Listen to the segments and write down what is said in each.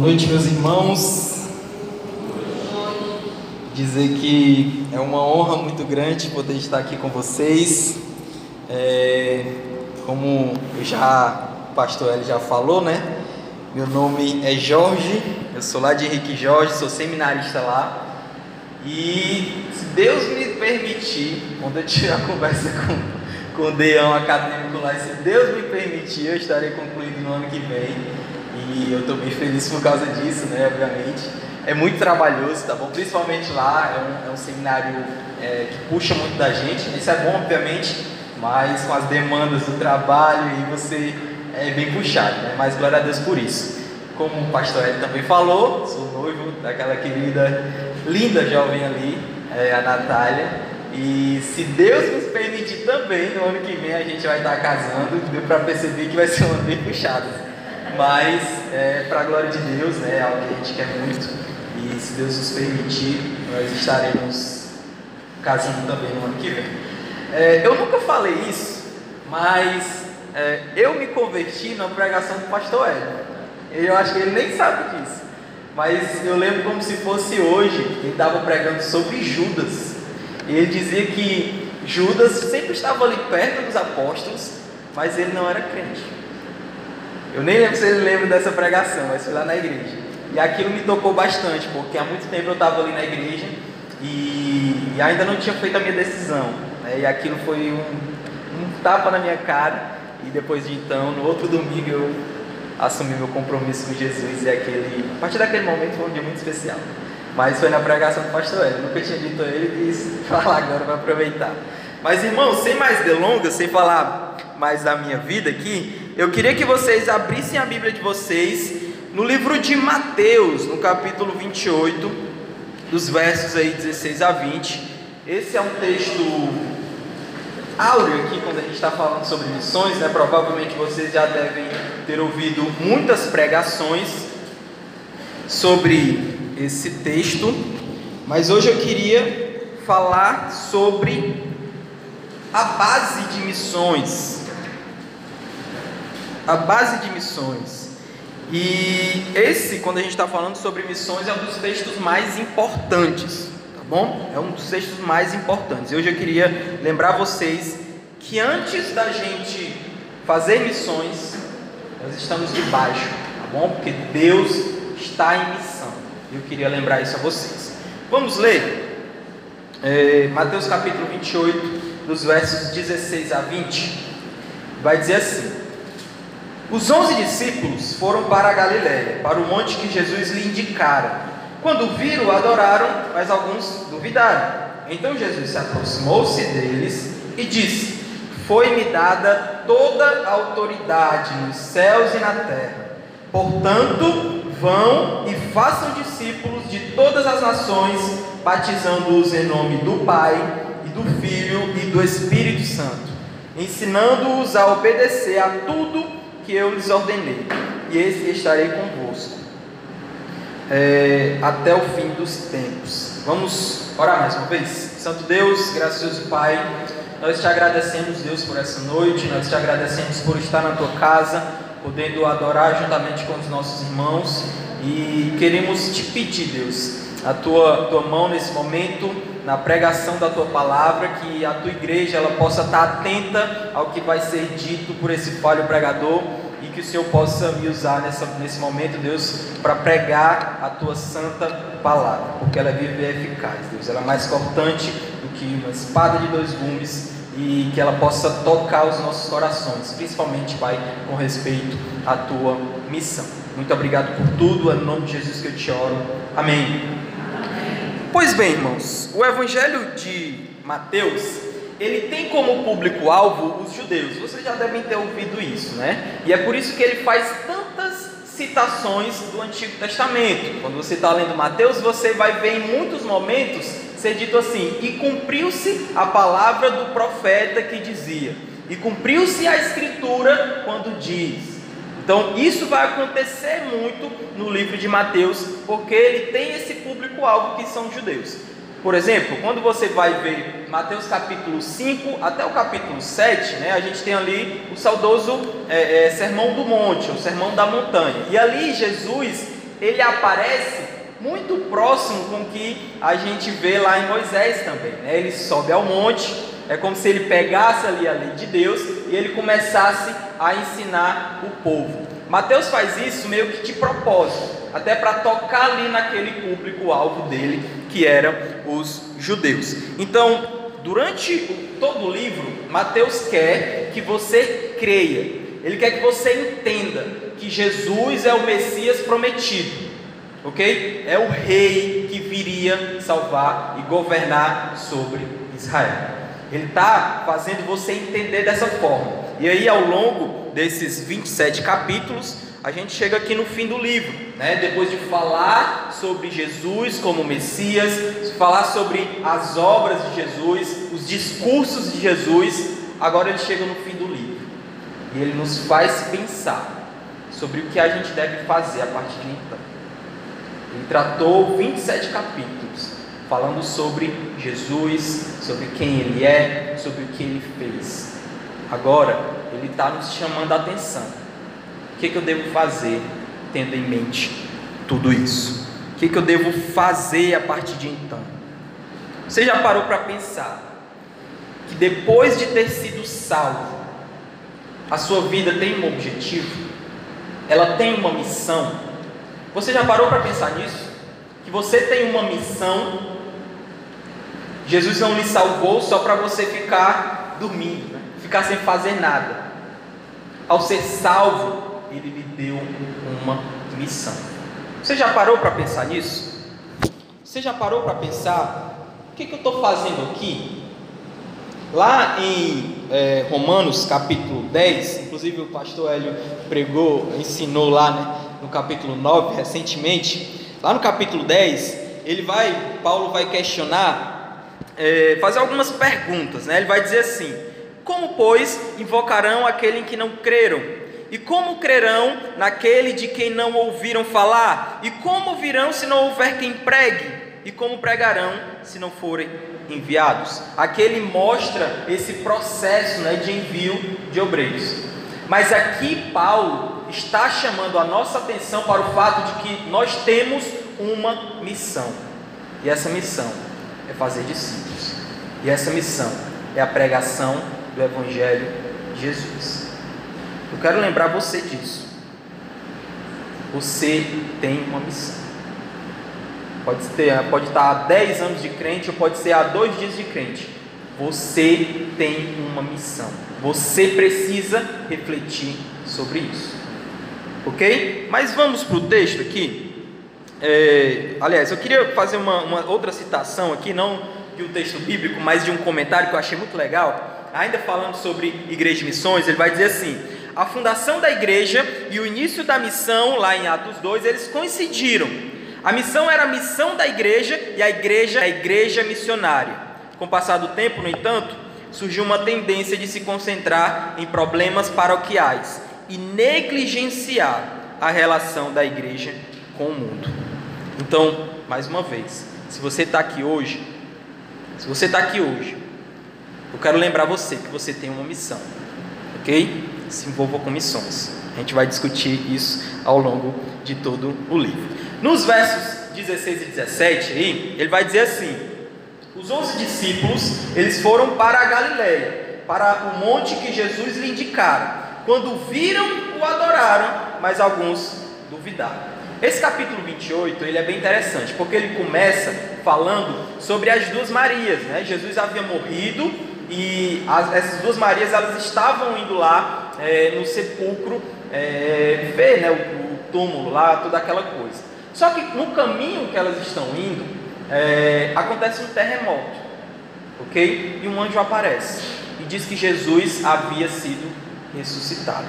Boa noite, meus irmãos. Dizer que é uma honra muito grande poder estar aqui com vocês. É, como já o pastor Eli já falou, né? Meu nome é Jorge, eu sou lá de Henrique Jorge, sou seminarista lá. E se Deus me permitir, quando eu tiver a conversa com, com o Deão acadêmico lá, se Deus me permitir, eu estarei concluindo no ano que vem. E eu estou bem feliz por causa disso, né? Obviamente. É muito trabalhoso, tá bom? Principalmente lá, é um, é um seminário é, que puxa muito da gente. Isso é bom, obviamente, mas com as demandas do trabalho e você é bem puxado, né? Mas glória a Deus por isso. Como o pastor Ed também falou, sou noivo daquela querida, linda jovem ali, é, a Natália. E se Deus nos permitir também, no ano que vem a gente vai estar casando. Deu para perceber que vai ser um ano bem puxado. Mas, é, para a glória de Deus, né, é algo que a gente quer muito. E se Deus nos permitir, nós estaremos casando também no ano que vem. É, eu nunca falei isso, mas é, eu me converti na pregação do pastor Hélio. Eu acho que ele nem sabe disso. Mas eu lembro como se fosse hoje, ele estava pregando sobre Judas. E ele dizia que Judas sempre estava ali perto dos apóstolos, mas ele não era crente. Eu nem lembro se ele lembra dessa pregação, mas foi lá na igreja. E aquilo me tocou bastante, porque há muito tempo eu estava ali na igreja e, e, ainda não tinha feito a minha decisão. Né? E aquilo foi um, um tapa na minha cara. E depois de então, no outro domingo, eu assumi meu compromisso com Jesus. E aquele, a partir daquele momento foi um dia muito especial. Mas foi na pregação do pastor Hélio. Nunca tinha dito a ele e quis falar agora para aproveitar. Mas irmãos, sem mais delongas, sem falar mais da minha vida aqui, eu queria que vocês abrissem a Bíblia de vocês no livro de Mateus, no capítulo 28, dos versos aí 16 a 20. Esse é um texto áureo aqui quando a gente está falando sobre missões, né? Provavelmente vocês já devem ter ouvido muitas pregações sobre esse texto, mas hoje eu queria falar sobre a base de missões. A base de missões. E esse, quando a gente está falando sobre missões, é um dos textos mais importantes, tá bom? É um dos textos mais importantes. Hoje eu queria lembrar vocês que antes da gente fazer missões, nós estamos debaixo, tá bom? Porque Deus está em missão. Eu queria lembrar isso a vocês. Vamos ler é, Mateus capítulo 28, dos versos 16 a 20. Vai dizer assim: Os onze discípulos foram para a Galiléia, para o monte que Jesus lhe indicara. Quando viram, adoraram, mas alguns duvidaram. Então Jesus se aproximou-se deles e disse: Foi-me dada toda a autoridade nos céus e na terra. Portanto, Vão e façam discípulos de todas as nações, batizando-os em nome do Pai, e do Filho e do Espírito Santo, ensinando-os a obedecer a tudo que eu lhes ordenei, e eis que estarei convosco é, até o fim dos tempos. Vamos orar mais uma vez? Santo Deus, gracioso Pai, nós te agradecemos, Deus, por essa noite, nós te agradecemos por estar na tua casa podendo adorar juntamente com os nossos irmãos e queremos te pedir, Deus, a tua, tua mão nesse momento, na pregação da tua palavra, que a tua igreja ela possa estar atenta ao que vai ser dito por esse falho pregador e que o Senhor possa me usar nessa, nesse momento, Deus, para pregar a tua santa palavra, porque ela é viva e eficaz, Deus, ela é mais cortante do que uma espada de dois gumes e que ela possa tocar os nossos corações, principalmente, Pai, com respeito à tua missão. Muito obrigado por tudo, é no nome de Jesus que eu te oro. Amém. Amém. Pois bem, irmãos, o Evangelho de Mateus, ele tem como público-alvo os judeus. Vocês já devem ter ouvido isso, né? E é por isso que ele faz tantas citações do Antigo Testamento. Quando você está lendo Mateus, você vai ver em muitos momentos ser dito assim: E cumpriu-se a palavra do profeta que dizia, e cumpriu-se a escritura quando diz. Então, isso vai acontecer muito no livro de Mateus, porque ele tem esse público-alvo que são judeus. Por exemplo, quando você vai ver Mateus capítulo 5 até o capítulo 7, né, a gente tem ali o saudoso é, é, Sermão do Monte, o Sermão da Montanha. E ali Jesus ele aparece muito próximo com o que a gente vê lá em Moisés também. Né? Ele sobe ao monte, é como se ele pegasse ali a lei de Deus e ele começasse a ensinar o povo. Mateus faz isso meio que de propósito, até para tocar ali naquele público-alvo dele, que eram os judeus. Então, durante todo o livro, Mateus quer que você creia, ele quer que você entenda que Jesus é o Messias prometido, ok? É o rei que viria salvar e governar sobre Israel. Ele está fazendo você entender dessa forma. E aí, ao longo desses 27 capítulos, a gente chega aqui no fim do livro, né? depois de falar sobre Jesus como Messias, falar sobre as obras de Jesus, os discursos de Jesus, agora ele chega no fim do livro e ele nos faz pensar sobre o que a gente deve fazer a partir de então. Ele tratou 27 capítulos falando sobre Jesus, sobre quem ele é, sobre o que ele fez. Agora, ele está nos chamando a atenção. O que, que eu devo fazer tendo em mente tudo isso? O que, que eu devo fazer a partir de então? Você já parou para pensar que depois de ter sido salvo, a sua vida tem um objetivo? Ela tem uma missão? Você já parou para pensar nisso? Que você tem uma missão Jesus não lhe salvou só para você ficar dormindo, né? Ficar sem fazer nada. Ao ser salvo, ele lhe deu uma missão. Você já parou para pensar nisso? Você já parou para pensar o que, que eu estou fazendo aqui? Lá em é, Romanos capítulo 10, inclusive o pastor Hélio pregou, ensinou lá né, no capítulo 9 recentemente. Lá no capítulo 10, ele vai, Paulo vai questionar é, fazer algumas perguntas. Né? Ele vai dizer assim: Como, pois, invocarão aquele em que não creram? E como crerão naquele de quem não ouviram falar? E como virão se não houver quem pregue? E como pregarão se não forem enviados? Aqui ele mostra esse processo né, de envio de obreiros. Mas aqui Paulo está chamando a nossa atenção para o fato de que nós temos uma missão. E essa missão é fazer discípulos. E essa missão é a pregação do Evangelho de Jesus. Eu quero lembrar você disso. Você tem uma missão. Pode, ter, pode estar há 10 anos de crente ou pode ser há dois dias de crente. Você tem uma missão. Você precisa refletir sobre isso. Ok? Mas vamos para o texto aqui. É, aliás, eu queria fazer uma, uma, outra citação aqui, não de um texto bíblico, mas de um comentário que eu achei muito legal. Ainda falando sobre igreja e missões, ele vai dizer assim: a fundação da igreja e o início da missão, lá em Atos 2, eles coincidiram. A missão era a missão da igreja e a igreja a igreja missionária. Com o passar do tempo, no entanto, surgiu uma tendência de se concentrar em problemas paroquiais e negligenciar a relação da igreja com o mundo. Então, mais uma vez, se você está aqui hoje, se você está aqui hoje, eu quero lembrar você que você tem uma missão, ok? Se envolva com missões. A gente vai discutir isso ao longo de todo o livro. Nos versos 16 e 17, aí, ele vai dizer assim: os onze discípulos eles foram para a Galileia, para o monte que Jesus lhe indicara. Quando viram, o adoraram, mas alguns duvidaram. Esse capítulo 28 ele é bem interessante, porque ele começa falando sobre as duas Marias. Né? Jesus havia morrido e as, essas duas Marias elas estavam indo lá é, no sepulcro é, ver né, o, o, túmulo lá, toda aquela coisa. Só que no caminho que elas estão indo, é, acontece um terremoto, ok? E um anjo aparece e diz que Jesus havia sido ressuscitado.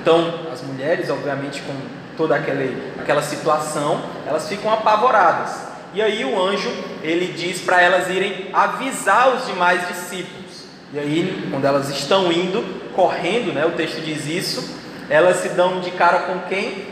Então, as mulheres, obviamente, com toda aquela, aquela situação, elas ficam apavoradas. E aí o anjo, ele diz para elas irem avisar os demais discípulos. E aí, quando elas estão indo, correndo, né, o texto diz isso, elas se dão de cara com quem?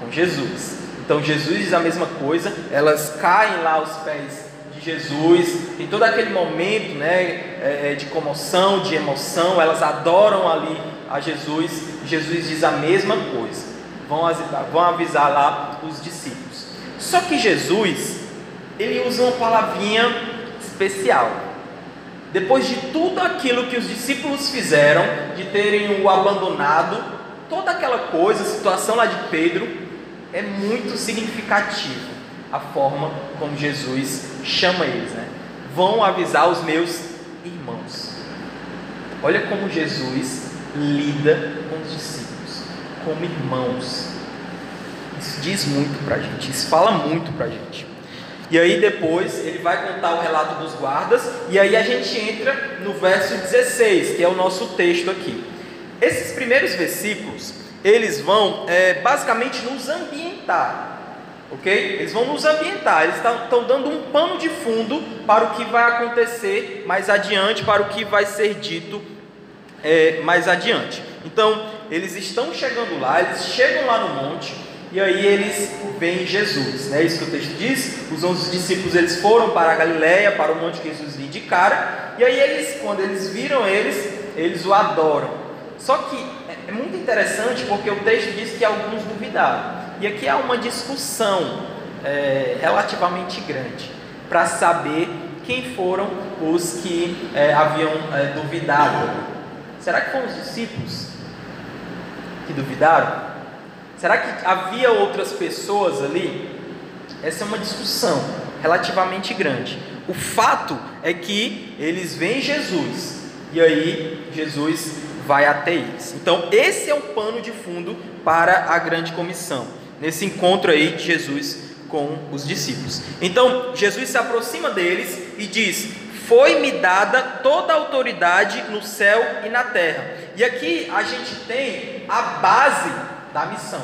Com Jesus. Então Jesus diz a mesma coisa, elas caem lá aos pés de Jesus, em todo aquele momento né, é, é, de comoção, de emoção, elas adoram ali a Jesus, Jesus diz a mesma coisa vão avisar, vão avisar lá os discípulos. Só que Jesus, ele usa uma palavrinha especial. Depois de tudo aquilo que os discípulos fizeram, de terem o abandonado, toda aquela coisa, a situação lá de Pedro, é muito significativo a forma como Jesus chama eles, né? Vão avisar os meus irmãos. Olha como Jesus lida com os discípulos, como irmãos. Isso diz muito para a gente, isso fala muito para a gente. E aí depois ele vai contar o relato dos guardas, e aí a gente entra no verso 16, que é o nosso texto aqui. Esses primeiros versículos, eles vão é, basicamente nos ambientar, ok? Eles vão nos ambientar, eles estão dando um pano de fundo para o que vai acontecer mais adiante, para o que vai ser dito é, mais adiante. Então, eles estão chegando lá, eles chegam lá no monte, e aí eles veem Jesus, né? Isso que o texto diz. Os onze discípulos eles foram para a Galiléia, para o monte que Jesus lhe indicara, e aí eles, quando eles viram eles, eles o adoram. Só que é, é muito interessante porque o texto diz que alguns duvidaram. E aqui há uma discussão é, relativamente grande para saber quem foram os que é, haviam é, duvidado. Será que foram os discípulos que duvidaram? Será que havia outras pessoas ali? Essa é uma discussão relativamente grande. O fato é que eles veem Jesus e aí Jesus vai até eles. Então, esse é o pano de fundo para a grande comissão, nesse encontro aí de Jesus com os discípulos. Então, Jesus se aproxima deles e diz: Foi-me dada toda a autoridade no céu e na terra. E aqui a gente tem a base da missão.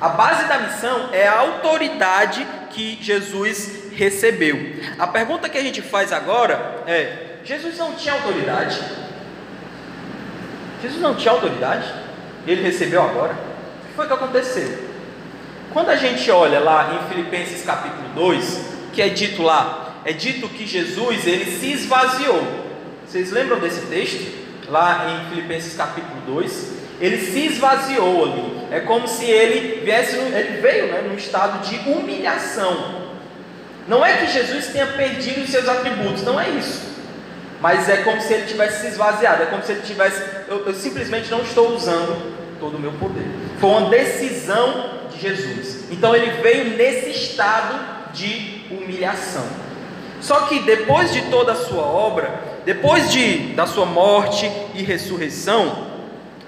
A base da missão é a autoridade que Jesus recebeu. A pergunta que a gente faz agora é: Jesus não tinha autoridade? Jesus não tinha autoridade? Ele recebeu agora? O que foi que aconteceu? Quando a gente olha lá em Filipenses capítulo 2, que é dito lá, é dito que Jesus ele se esvaziou. Vocês lembram desse texto? Lá em Filipenses capítulo 2, ele se esvaziou ali. É como se ele viesse, ele veio né, num estado de humilhação. Não é que Jesus tenha perdido os seus atributos, não é isso. Mas é como se ele tivesse se esvaziado, é como se ele tivesse. Eu, eu simplesmente não estou usando todo o meu poder. Foi uma decisão de Jesus. Então ele veio nesse estado de humilhação. Só que depois de toda a sua obra, depois de, da sua morte e ressurreição,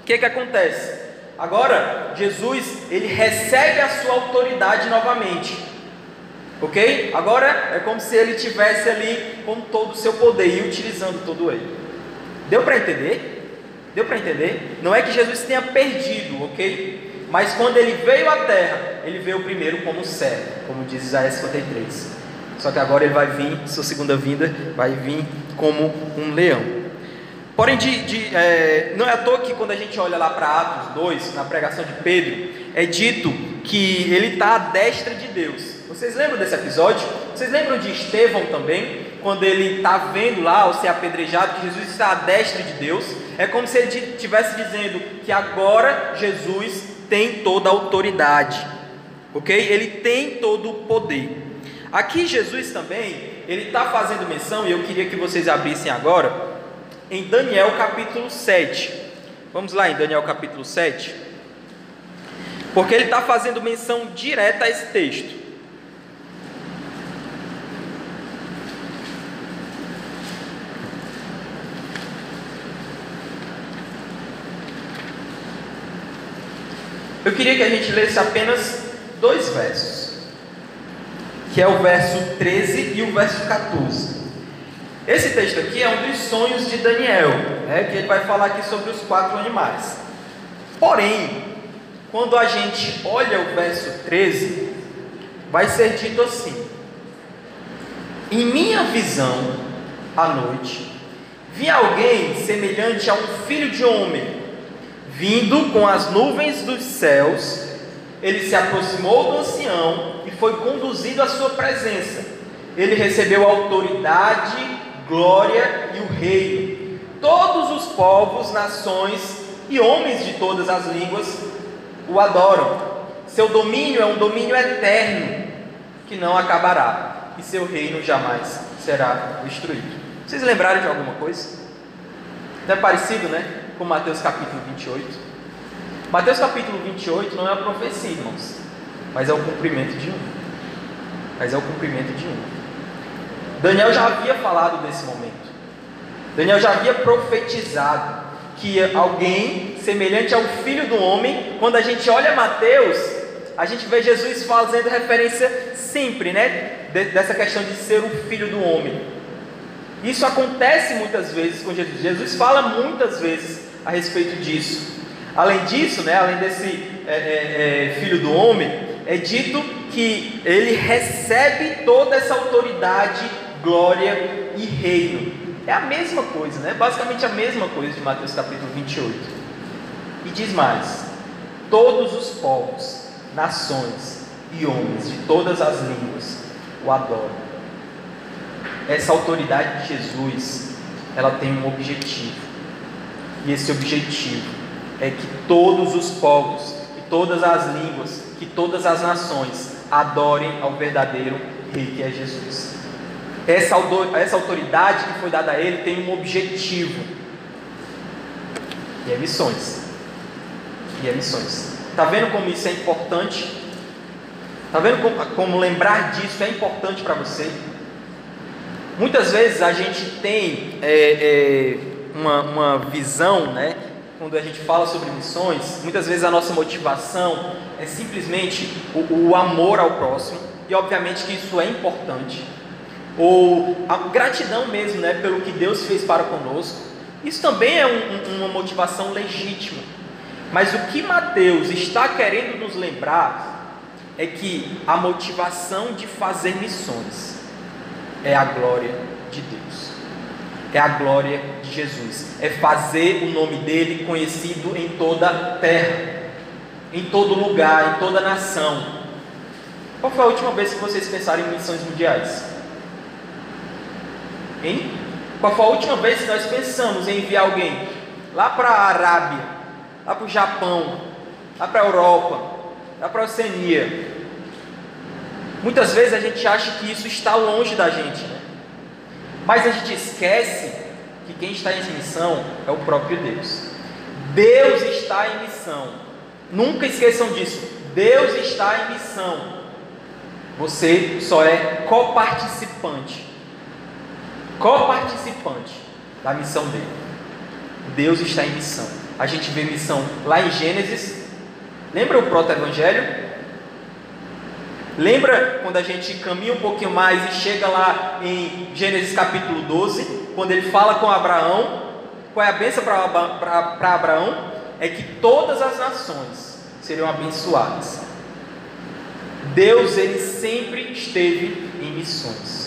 que, que acontece? Agora, Jesus, ele recebe a sua autoridade novamente. Ok? Agora é como se ele tivesse ali com todo o seu poder e utilizando todo ele. Deu para entender? Deu para entender? Não é que Jesus tenha perdido, ok? Mas quando ele veio à terra, ele veio primeiro como servo, como diz Isaías 53. Só que agora ele vai vir, sua segunda vinda, vai vir como um leão. Porém, de, de, é, não é à toa que quando a gente olha lá para Atos 2, na pregação de Pedro, é dito que ele está à destra de Deus. Vocês lembram desse episódio? Vocês lembram de Estevão também? Quando ele está vendo lá, ao ser apedrejado, que Jesus está à destra de Deus. É como se ele estivesse dizendo que agora Jesus tem toda a autoridade. Ok? Ele tem todo o poder. Aqui Jesus também, ele está fazendo menção, e eu queria que vocês abrissem agora em Daniel capítulo 7. Vamos lá em Daniel capítulo 7. Porque ele está fazendo menção direta a esse texto. Eu queria que a gente lesse apenas dois versos, que é o verso 13 e o verso 14. Esse texto aqui é um dos sonhos de Daniel, né, que ele vai falar aqui sobre os quatro animais. Porém, quando a gente olha o verso 13, vai ser dito assim: Em minha visão, à noite, vi alguém semelhante a um filho de homem, vindo com as nuvens dos céus. Ele se aproximou do ancião e foi conduzido à sua presença. Ele recebeu autoridade glória e o reino. Todos os povos, nações e homens de todas as línguas o adoram. Seu domínio é um domínio eterno que não acabará, e seu reino jamais será destruído. Vocês lembraram de alguma coisa? Não é parecido, né? Com Mateus capítulo 28. Mateus capítulo 28 não é uma profecia, irmãos, mas é o cumprimento de um. Mas é o cumprimento de um. Daniel já havia falado desse momento. Daniel já havia profetizado que alguém semelhante ao filho do homem, quando a gente olha Mateus, a gente vê Jesus fazendo referência sempre, né, dessa questão de ser o filho do homem. Isso acontece muitas vezes com Jesus. Jesus fala muitas vezes a respeito disso. Além disso, né, além desse é, é, é, filho do homem, é dito que ele recebe toda essa autoridade, glória e reino. É a mesma coisa, né? Basicamente a mesma coisa de Mateus capítulo 28. E diz mais: todos os povos, nações e homens de todas as línguas o adoram. Essa autoridade de Jesus, ela tem um objetivo. E esse objetivo é que todos os povos, e todas as línguas, que todas as nações adorem ao verdadeiro Rei que é Jesus. Essa, autoridade que foi dada a ele tem um objetivo. E é missões. E é missões. Está vendo como isso é importante? Está vendo como, como lembrar disso é importante para você? Muitas vezes a gente tem é, é, uma, uma visão, né? Quando a gente fala sobre missões, muitas vezes a nossa motivação é simplesmente o, o amor ao próximo, e obviamente que isso é importante ou a gratidão mesmo, né, pelo que Deus fez para conosco. Isso também é um, uma motivação legítima. Mas o que Mateus está querendo nos lembrar é que a motivação de fazer missões é a glória de Deus, é a glória de Jesus, é fazer o nome dele conhecido em toda a terra, em todo lugar, em toda nação. Qual foi a última vez que vocês pensaram em missões mundiais? Hein? Qual foi a última vez que nós pensamos em enviar alguém lá para a Arábia, lá para o Japão, lá para a Europa, lá para a Oceania? Muitas vezes a gente acha que isso está longe da gente, né? mas a gente esquece que quem está em missão é o próprio Deus. Deus está em missão. Nunca esqueçam disso. Deus está em missão. Você só é coparticipante co-participante da missão dele. Deus está em missão. A gente vê missão lá em Gênesis. Lembra o proto-evangelho? Lembra quando a gente caminha um pouquinho mais e chega lá em Gênesis capítulo 12, quando ele fala com Abraão? Qual é a benção para Abraão? É que todas as nações seriam abençoadas. Deus ele sempre esteve em missões.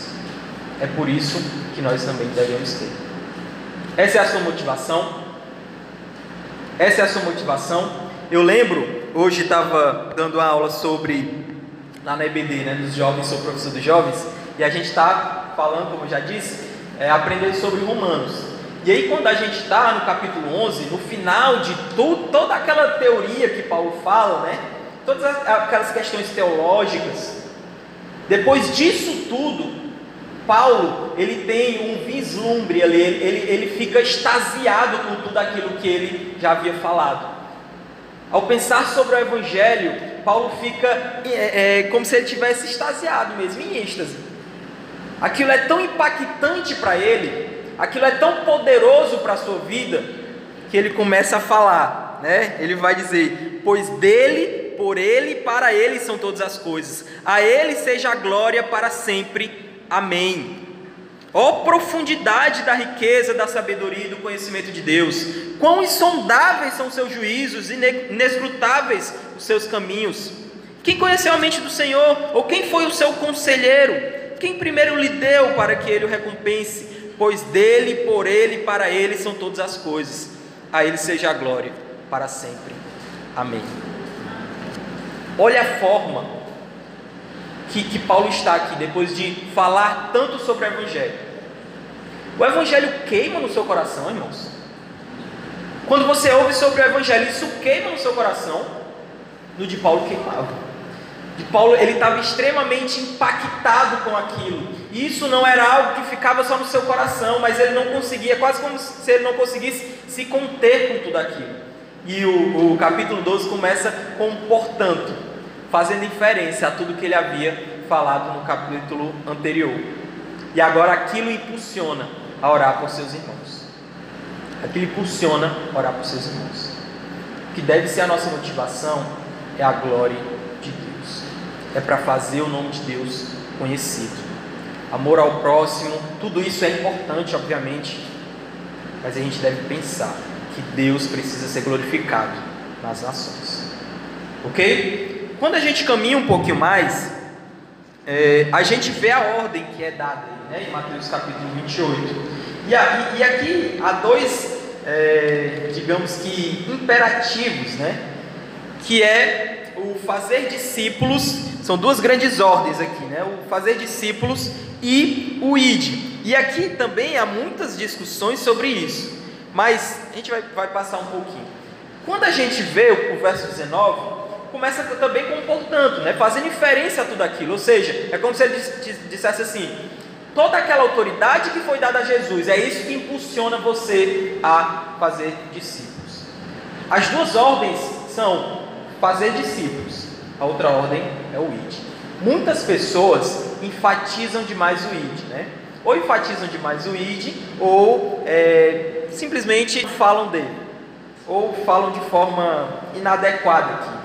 É por isso que nós também devemos ter. Essa é a sua motivação? Essa é a sua motivação? Eu lembro, hoje estava dando aula sobre, lá na EBD, né, dos jovens, sou professor dos jovens, e a gente está falando, como eu já disse, é, aprendendo sobre Romanos. E aí, quando a gente está no capítulo 11, no final de tudo, toda aquela teoria que Paulo fala, né, todas aquelas questões teológicas, depois disso tudo, Paulo, ele tem um vislumbre ali, ele, ele fica extasiado com tudo aquilo que ele já havia falado. Ao pensar sobre o Evangelho, Paulo fica é, é, como se ele tivesse extasiado mesmo, em êxtase. Aquilo é tão impactante para ele, aquilo é tão poderoso para a sua vida, que ele começa a falar, né? Ele vai dizer: Pois dele, por ele e para ele são todas as coisas, a ele seja a glória para sempre. Amém. Ó oh, profundidade da riqueza, da sabedoria e do conhecimento de Deus! Quão insondáveis são seus juízos, inescrutáveis os seus caminhos! Quem conheceu a mente do Senhor? Ou quem foi o seu conselheiro? Quem primeiro lhe deu para que ele o recompense? Pois dele, por ele, para ele são todas as coisas. A ele seja a glória para sempre. Amém. Olha a forma que, que Paulo está aqui, depois de falar tanto sobre o Evangelho. O Evangelho queima no seu coração, irmãos. Quando você ouve sobre o Evangelho, isso queima no seu coração. no de Paulo queimava. De Paulo, ele estava extremamente impactado com aquilo. E isso não era algo que ficava só no seu coração, mas ele não conseguia, quase como se ele não conseguisse se conter com tudo aquilo. E o, o capítulo 12 começa com portanto, fazendo inferência a tudo que ele havia falado no capítulo anterior. E agora aquilo impulsiona a orar por seus irmãos. Aquilo impulsiona a orar por seus irmãos. O que deve ser a nossa motivação é a glória é para fazer o nome de Deus conhecido. Amor ao próximo, tudo isso é importante, obviamente, mas a gente deve pensar que Deus precisa ser glorificado nas nações. Ok? Quando a gente caminha um pouquinho mais, é, a gente vê a ordem que é dada né, em Mateus capítulo 28. E, a, e aqui há dois, é, digamos que, imperativos, né? Que é o fazer discípulos são duas grandes ordens aqui, né? O fazer discípulos e o id. E aqui também há muitas discussões sobre isso, mas a gente vai, vai passar um pouquinho. Quando a gente vê o, o verso 19, começa também com portanto, né? fazendo inferência a tudo aquilo. Ou seja, é como se ele dissesse assim: toda aquela autoridade que foi dada a Jesus, é isso que impulsiona você a fazer discípulos. As duas ordens são fazer discípulos a outra ordem é o id. Muitas pessoas enfatizam demais o id, né? Ou enfatizam demais o id, ou é, simplesmente falam dele, ou falam de forma inadequada aqui.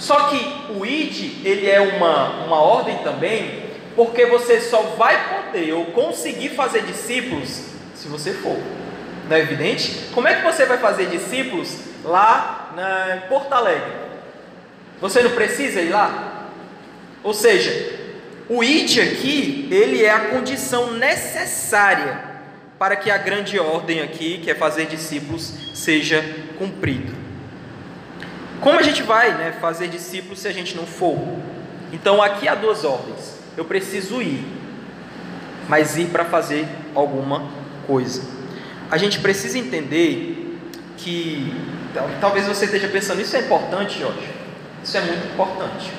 Só que o id, ele é uma, uma ordem também, porque você só vai poder ou conseguir fazer discípulos se você for. Não é evidente? Como é que você vai fazer discípulos lá na, Porto Alegre? Você não precisa ir lá? Ou seja, o id aqui, ele é a condição necessária para que a grande ordem aqui, que é fazer discípulos, seja cumprida. Como a gente vai né, fazer discípulos se a gente não for? Então aqui há duas ordens. Eu preciso ir, mas ir para fazer alguma coisa. A gente precisa entender que talvez você esteja pensando, isso é importante, Jorge. Isso é muito importante.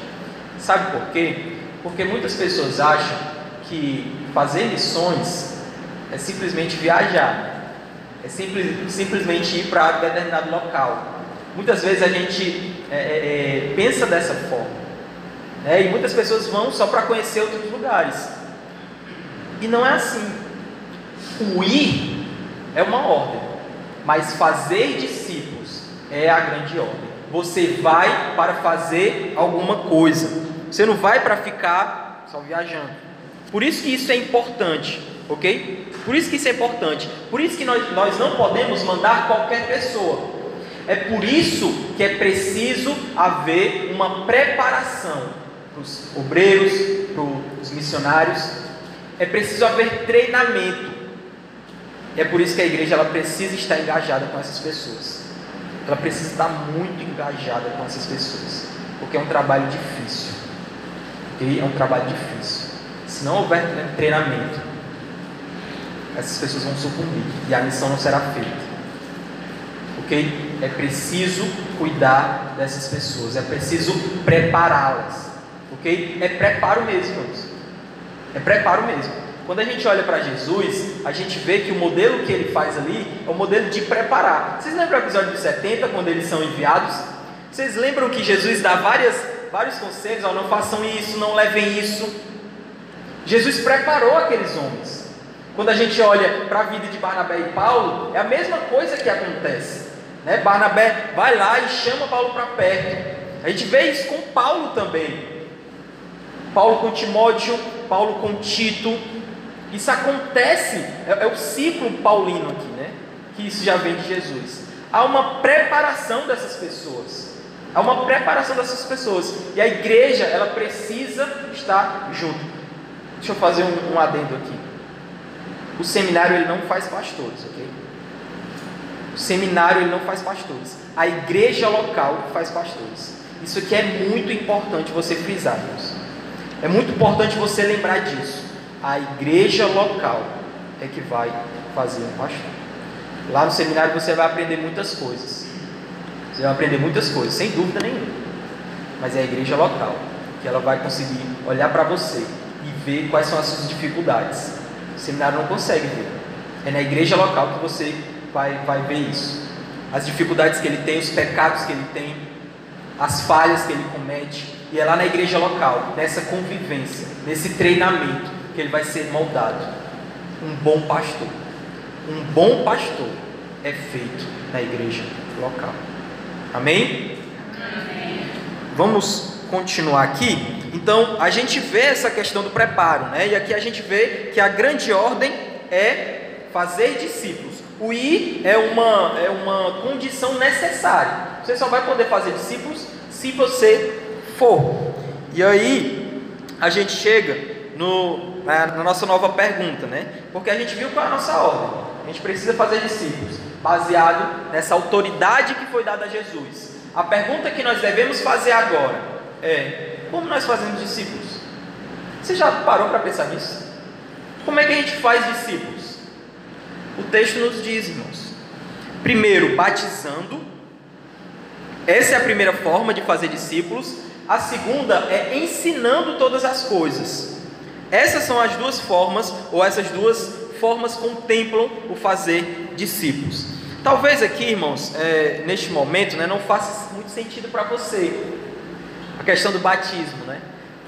Sabe por quê? Porque muitas pessoas acham que fazer missões é simplesmente viajar, é simples, simplesmente ir para determinado local. Muitas vezes a gente é, é, é, pensa dessa forma, né? e muitas pessoas vão só para conhecer outros lugares. E não é assim. O ir é uma ordem, mas fazer discípulos é a grande ordem. Você vai para fazer alguma coisa. Você não vai para ficar só viajando. Por isso que isso é importante, ok? Por isso que isso é importante. Por isso que nós, nós não podemos mandar qualquer pessoa. É por isso que é preciso haver uma preparação para os obreiros, para os missionários. É preciso haver treinamento. É por isso que a igreja ela precisa estar engajada com essas pessoas ela precisa estar muito engajada com essas pessoas, porque é um trabalho difícil. Okay? É um trabalho difícil. Se não houver treinamento, essas pessoas vão sucumbir e a missão não será feita. Ok? É preciso cuidar dessas pessoas, é preciso prepará-las. Ok? É preparo mesmo, irmãos. É preparo mesmo. Quando a gente olha para Jesus, a gente vê que o modelo que ele faz ali é o modelo de preparar. Vocês lembram o episódio de 70, quando eles são enviados? Vocês lembram que Jesus dá várias, vários conselhos? Oh, não façam isso, não levem isso. Jesus preparou aqueles homens. Quando a gente olha para a vida de Barnabé e Paulo, é a mesma coisa que acontece. Né? Barnabé vai lá e chama Paulo para perto. A gente vê isso com Paulo também. Paulo com Timóteo, Paulo com Tito, isso acontece, é, é, o ciclo paulino aqui, né? Que isso já vem de Jesus. Há uma preparação dessas pessoas. Há uma preparação dessas pessoas. E a igreja, ela precisa estar junto. Deixa eu fazer um, um adendo aqui. O seminário, ele não faz pastores, ok? Seminário, ele não faz pastores. A igreja local faz pastores. Isso aqui é muito importante você frisar. É muito importante você lembrar disso a igreja local é que vai fazer um pastor. Lá no seminário você vai aprender muitas coisas. Você vai aprender muitas coisas, sem dúvida nenhuma. mas é a igreja local, que ela vai conseguir olhar para você e ver quais são as suas dificuldades. O seminário não consegue ver. É na igreja local que você vai, vai ver isso. As dificuldades que ele tem, os pecados que ele tem, as falhas que ele comete. E é lá na igreja local, nessa convivência, nesse treinamento, que ele vai ser moldado. Um bom pastor. Um bom pastor é feito na igreja local. Amém? Amém? Vamos continuar aqui. Então, a gente vê essa questão do preparo, né? E aqui a gente vê que a grande ordem é fazer discípulos. O ir é uma, é uma condição necessária. Você só vai poder fazer discípulos se você for. E aí, a gente chega no, na, na nossa nova pergunta, né? Porque a gente viu qual é a nossa ordem. A gente precisa fazer discípulos, baseado nessa autoridade que foi dada a Jesus. A pergunta que nós devemos fazer agora é: como nós fazemos discípulos? Você já parou para pensar nisso? Como é que a gente faz discípulos? O texto nos diz, irmãos. Primeiro, batizando. Essa é a primeira forma de fazer discípulos. A segunda é ensinando todas as coisas. Essas são as duas formas, ou essas duas formas contemplam o fazer discípulos. Talvez aqui, irmãos, é, neste momento, né, não faça muito sentido para você a questão do batismo, né?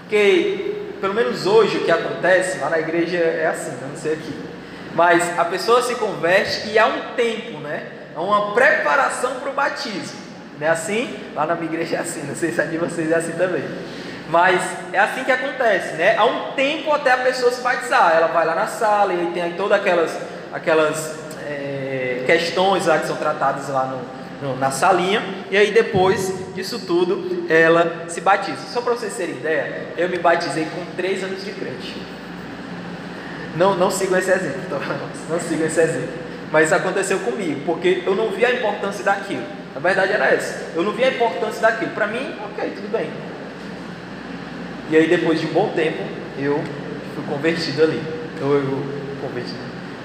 Porque, pelo menos hoje, o que acontece lá na igreja é assim, né? não sei aqui. Mas a pessoa se converte e há um tempo, né? Há uma preparação para o batismo. Não é assim? Lá na minha igreja é assim, não sei se a de vocês é assim também. Mas é assim que acontece, né? Há um tempo até a pessoa se batizar. Ela vai lá na sala e tem todas aquelas, aquelas é, questões lá que são tratadas lá no, no, na salinha. E aí depois disso tudo ela se batiza. Só para vocês terem ideia, eu me batizei com 3 anos de crente. Não, não sigam esse exemplo, tá? não sigam esse exemplo. Mas isso aconteceu comigo, porque eu não vi a importância daquilo. Na verdade era essa. Eu não vi a importância daquilo. Para mim, ok, tudo bem. E aí depois de um bom tempo, eu fui convertido ali. Eu, eu, convertido.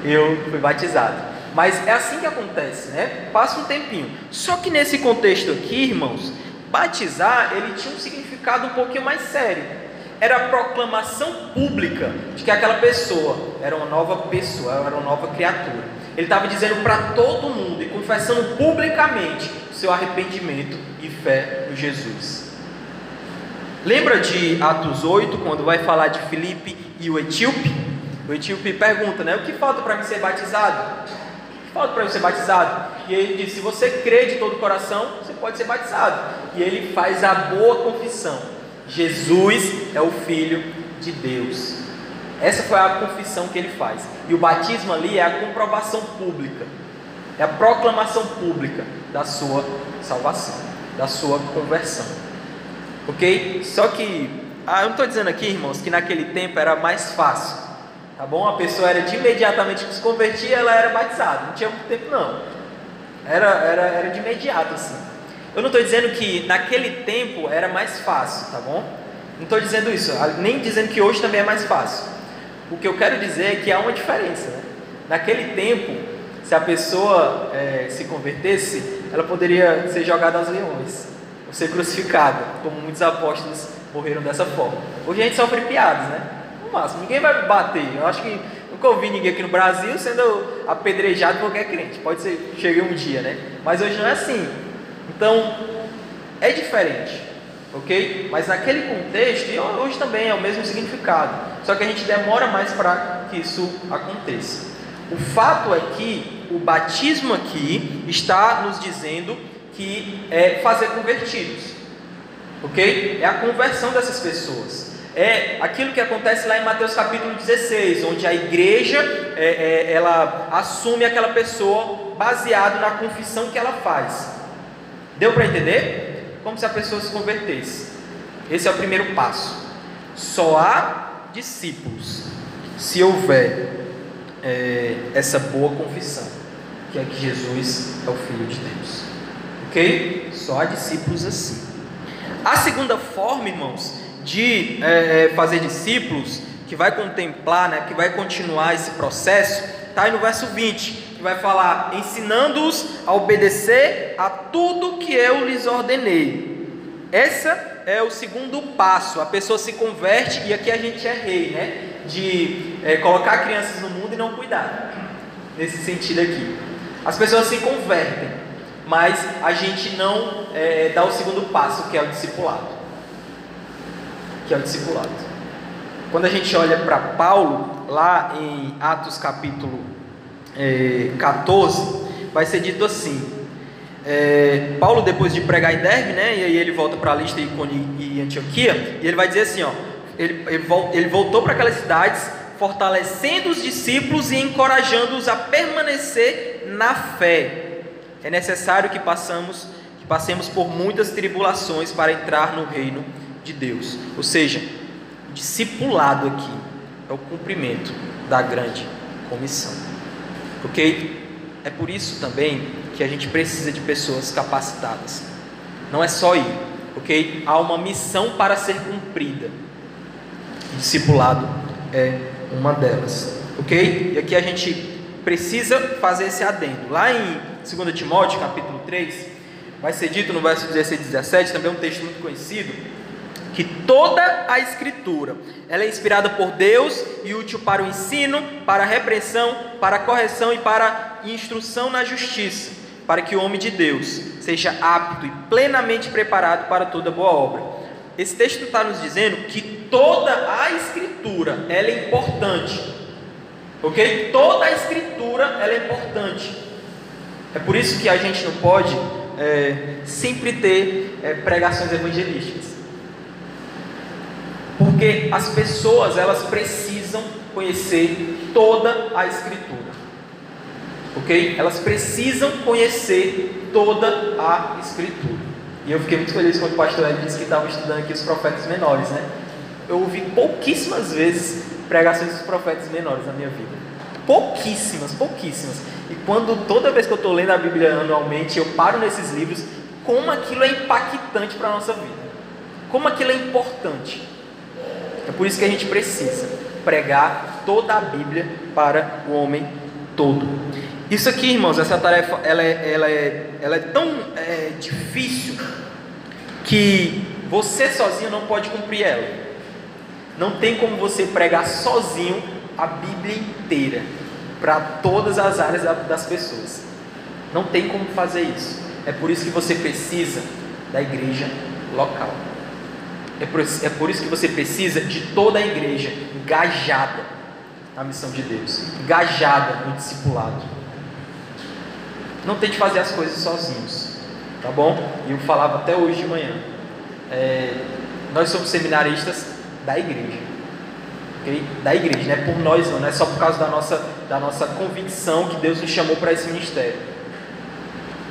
eu fui batizado. Mas é assim que acontece, né? Passa um tempinho. Só que nesse contexto aqui, irmãos, batizar ele tinha um significado um pouquinho mais sério. Era a proclamação pública de que aquela pessoa era uma nova pessoa, era uma nova criatura. Ele estava dizendo para todo mundo e confessando publicamente o seu arrependimento e fé no Jesus. Lembra de Atos 8, quando vai falar de Filipe e o etíope? O etíope pergunta, né? O que falta para mim ser batizado? O que falta para eu ser batizado? E ele diz: se você crê de todo o coração, você pode ser batizado. E ele faz a boa confissão: Jesus é o Filho de Deus. Essa foi a confissão que ele faz. E o batismo ali é a comprovação pública, é a proclamação pública da sua salvação, da sua conversão. Ok? Só que, ah, eu não estou dizendo aqui, irmãos, que naquele tempo era mais fácil. Tá bom? A pessoa era de imediatamente que se convertia, ela era batizada. Não tinha muito tempo, não. Era, era, era de imediato, assim. Eu não estou dizendo que naquele tempo era mais fácil, tá bom? Não estou dizendo isso, nem dizendo que hoje também é mais fácil. O que eu quero dizer é que há uma diferença. Né? Naquele tempo, se a pessoa é, se convertesse, ela poderia ser jogada aos leões ou ser crucificado, como muitos apóstolos morreram dessa forma. Hoje a gente sofre piadas, né? No máximo, ninguém vai bater. Eu acho que nunca ouvi ninguém aqui no Brasil sendo apedrejado por qualquer crente. Pode ser, chegue um dia, né? Mas hoje não é assim. Então, é diferente, ok? Mas naquele contexto, e hoje também é o mesmo significado. Só que a gente demora mais para que isso aconteça. O fato é que o batismo aqui está nos dizendo que é fazer convertidos, ok? É a conversão dessas pessoas. É aquilo que acontece lá em Mateus capítulo 16, onde a igreja é, é, ela assume aquela pessoa baseado na confissão que ela faz. Deu para entender? Como se a pessoa se convertesse. Esse é o primeiro passo. Só há discípulos se houver é, essa boa confissão, que é que Jesus é o Filho de Deus. Ok? Só há discípulos assim. A segunda forma, irmãos, de é, é, fazer discípulos, que vai contemplar, né, que vai continuar esse processo, está aí no verso 20, vai falar: ensinando-os a obedecer a tudo que eu lhes ordenei. Essa é o segundo passo. A pessoa se converte e aqui a gente é rei, né? De é, colocar crianças no mundo e não cuidar. Nesse sentido aqui. As pessoas se convertem, mas a gente não é, dá o segundo passo, que é o discipulado. Que é o discipulado. Quando a gente olha para Paulo, lá em Atos capítulo é, 14, vai ser dito assim: é, Paulo, depois de pregar em Derbe, né, e aí ele volta para a lista e Antioquia, e ele vai dizer assim: ó, ele, ele, ele voltou para aquelas cidades, fortalecendo os discípulos e encorajando-os a permanecer na fé. É necessário que passamos, que passemos por muitas tribulações para entrar no reino de Deus. Ou seja, discipulado aqui é o cumprimento da grande comissão. Ok? É por isso também que a gente precisa de pessoas capacitadas. Não é só ir, ok? Há uma missão para ser cumprida. O discipulado é uma delas, ok? E aqui a gente precisa fazer esse adendo. Lá em 2 Timóteo, capítulo 3, vai ser dito no verso 16 e 17, também é um texto muito conhecido, que toda a escritura, ela é inspirada por Deus e útil para o ensino, para a repreensão, para a correção e para a instrução na justiça, para que o homem de Deus seja apto e plenamente preparado para toda boa obra. Esse texto está nos dizendo que toda a escritura ela é importante, ok? Toda a escritura ela é importante. É por isso que a gente não pode é, sempre ter é, pregações evangelísticas, porque as pessoas elas precisam conhecer toda a escritura ok? Elas precisam conhecer toda a Escritura. E eu fiquei muito feliz quando o pastor Ed disse que estava estudando aqui os profetas menores, né? Eu ouvi pouquíssimas vezes pregações dos profetas menores na minha vida. Pouquíssimas, pouquíssimas. E quando toda vez que eu estou lendo a Bíblia anualmente, eu paro nesses livros, como aquilo é impactante para a nossa vida. Como aquilo é importante. É por isso que a gente precisa pregar toda a Bíblia para o homem todo. Isso aqui, irmãos, essa tarefa, ela é, ela é, ela é tão é, difícil que você sozinho não pode cumprir ela. Não tem como você pregar sozinho a Bíblia inteira para todas as áreas das pessoas. Não tem como fazer isso. É por isso que você precisa da igreja local. É por, é por isso que você precisa de toda a igreja engajada na missão de Deus, engajada no discipulado não tente fazer as coisas sozinhos, tá bom? E eu falava até hoje de manhã. É, nós somos seminaristas da igreja, ok? Da igreja, não é por nós não, não é só por causa da nossa, da nossa convicção que Deus nos chamou para esse ministério.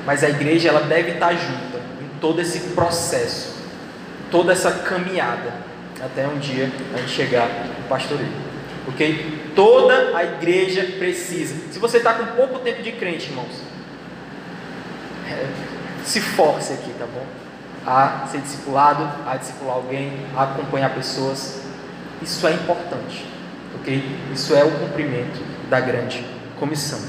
Mas a igreja ela deve estar junta em todo esse processo, toda essa caminhada, até um dia a gente chegar no pastoreio. Ok? Toda a igreja precisa. Se você está com pouco tempo de crente, irmãos, se force aqui, tá bom? A ser discipulado, a discipular alguém, a acompanhar pessoas. Isso é importante, ok? Isso é o cumprimento da grande comissão.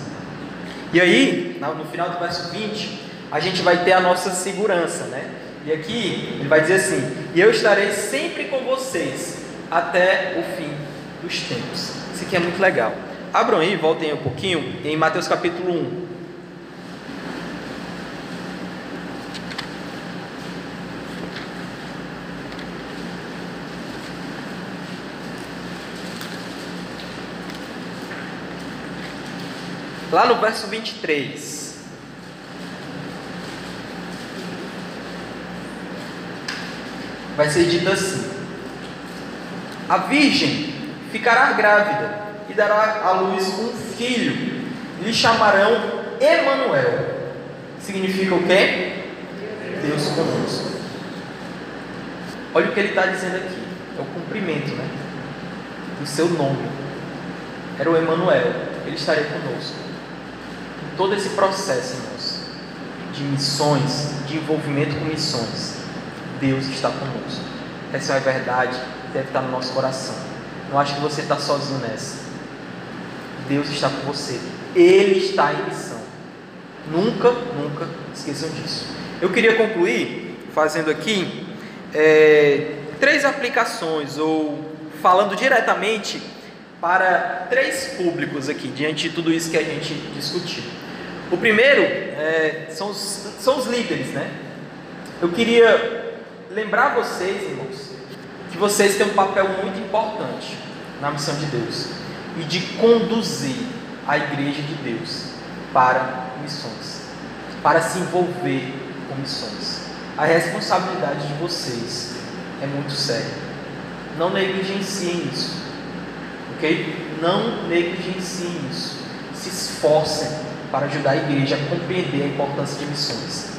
E aí, no final do verso 20, a gente vai ter a nossa segurança, né? E aqui ele vai dizer assim: E eu estarei sempre com vocês até o fim dos tempos. Isso aqui é muito legal. Abram aí, voltem um pouquinho em Mateus capítulo 1. Lá no verso 23. Vai ser dito assim: A virgem ficará grávida e dará à luz um filho, lhe chamarão Emanuel. Significa o quê? Deus conosco. Olha o que ele está dizendo aqui. É o cumprimento, né? Do seu nome. Era o Emanuel. Ele estaria conosco todo esse processo, irmãos, de missões, de envolvimento com missões, Deus está conosco. Essa é a verdade, deve estar no nosso coração. Não acho que você está sozinho nessa. Deus está com você. Ele está em missão. Nunca, nunca esqueçam disso. Eu queria concluir fazendo aqui é, três aplicações, ou falando diretamente para três públicos aqui, diante de tudo isso que a gente discutiu. O primeiro é, são, os, são os líderes, né? Eu queria lembrar vocês, irmãos, que vocês têm um papel muito importante na missão de Deus e de conduzir a igreja de Deus para missões, para se envolver com missões. A responsabilidade de vocês é muito séria. Não negligenciem isso, ok? Não negligenciem isso. Se esforcem para ajudar a igreja a compreender a importância de missões.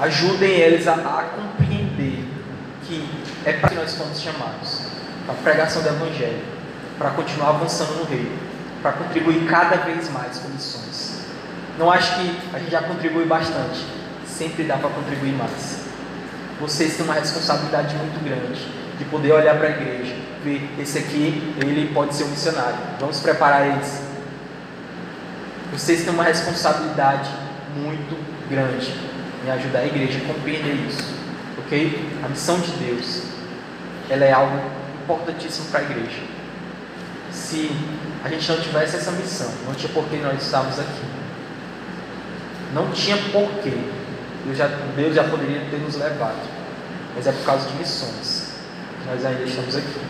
Ajudem eles a, a compreender que é para que nós fomos chamados para a pregação do Evangelho, para continuar avançando no reino, para contribuir cada vez mais com missões. Não acho que a gente já contribui bastante, sempre dá para contribuir mais. Vocês têm uma responsabilidade muito grande de poder olhar para a igreja, ver esse aqui, ele pode ser um missionário. Vamos preparar eles. Vocês têm uma responsabilidade muito grande em ajudar a igreja a compreender isso, ok? A missão de Deus, ela é algo importantíssimo para a igreja. Se a gente não tivesse essa missão, não tinha por que nós estávamos aqui. Não tinha porquê. Deus já, Deus já poderia ter nos levado. Mas é por causa de missões que nós ainda estamos aqui.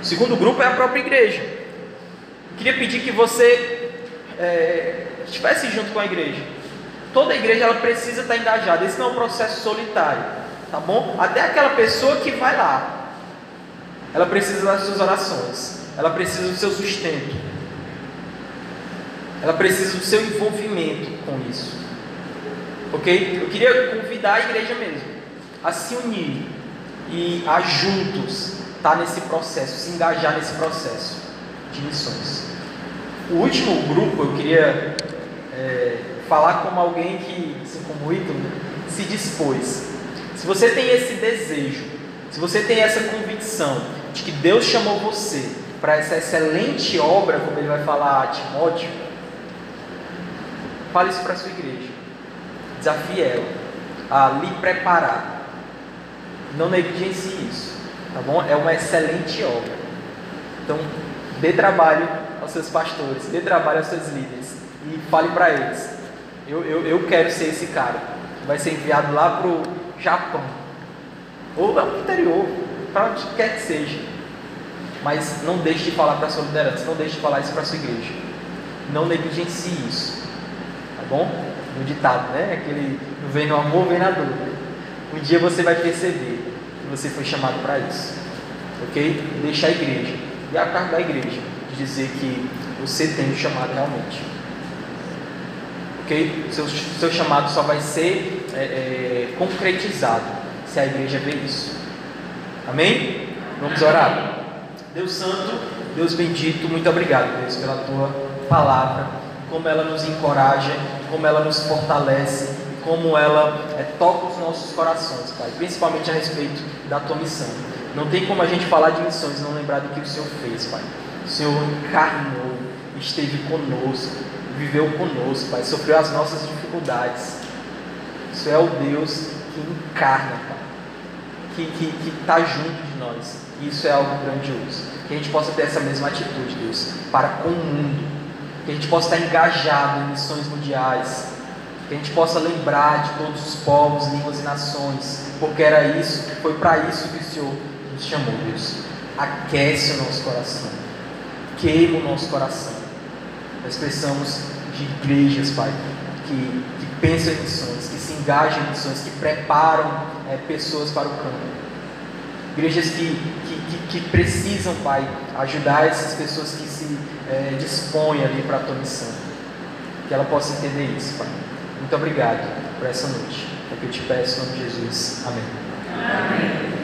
O segundo grupo é a própria igreja. Eu queria pedir que você é, estivesse junto com a igreja. Toda igreja ela precisa estar engajada. Esse não é um processo solitário, tá bom? Até aquela pessoa que vai lá, ela precisa das suas orações. Ela precisa do seu sustento. Ela precisa do seu envolvimento com isso. Ok? Eu queria convidar a igreja mesmo a se unir e a juntos estar nesse processo, se engajar nesse processo de missões. O último grupo eu queria é, falar como alguém que, assim como Ítalo, se dispôs. Se você tem esse desejo, se você tem essa convicção de que Deus chamou você para essa excelente obra, como ele vai falar a Timóteo, fale isso para a sua igreja. Desafie ela a lhe preparar. Não negligencie isso, tá bom? É uma excelente obra. Então, dê trabalho aos seus pastores, dê trabalho aos seus líderes e fale para eles. Eu, eu, eu quero ser esse cara. Vai ser enviado lá para o Japão. Ou lá no interior, para onde quer que seja. Mas não deixe de falar para a sua liderança, não deixe de falar isso para a sua igreja. Não negligencie isso. Tá bom? No ditado, né? Aquele não vem no amor, vem na dúvida. Um dia você vai perceber que você foi chamado para isso. Ok? Deixa a igreja. E a cargo da igreja de dizer que você tem o chamado realmente. Ok? Seu, seu chamado só vai ser é, é, concretizado se a igreja ver isso. Amém? Vamos orar. Deus Santo, Deus bendito, muito obrigado, Deus, pela tua palavra, como ela nos encoraja, como ela nos fortalece, como ela é, toca os nossos corações, Pai, principalmente a respeito da tua missão. Não tem como a gente falar de missões e não lembrar do que o Senhor fez, Pai. O Senhor encarnou, esteve conosco, viveu conosco, Pai, sofreu as nossas dificuldades. Isso é o Deus que encarna, Pai que está junto de nós. Isso é algo grandioso. Que a gente possa ter essa mesma atitude, Deus, para com o mundo. Que a gente possa estar engajado em missões mundiais. Que a gente possa lembrar de todos os povos, línguas e nações. Porque era isso, foi para isso que o Senhor nos chamou, Deus. Aquece o nosso coração. Queima o nosso coração. Nós precisamos de igrejas, Pai, que, que pensam em missões, que se engajam em missões, que preparam é, pessoas para o campo. Igrejas que, que, que, precisam, Pai, ajudar essas pessoas que se é, dispõem ali para a tua missão. Que ela possa entender isso, Pai. Muito obrigado por essa noite. É o que eu te peço em nome de Jesus. Amém. Amém.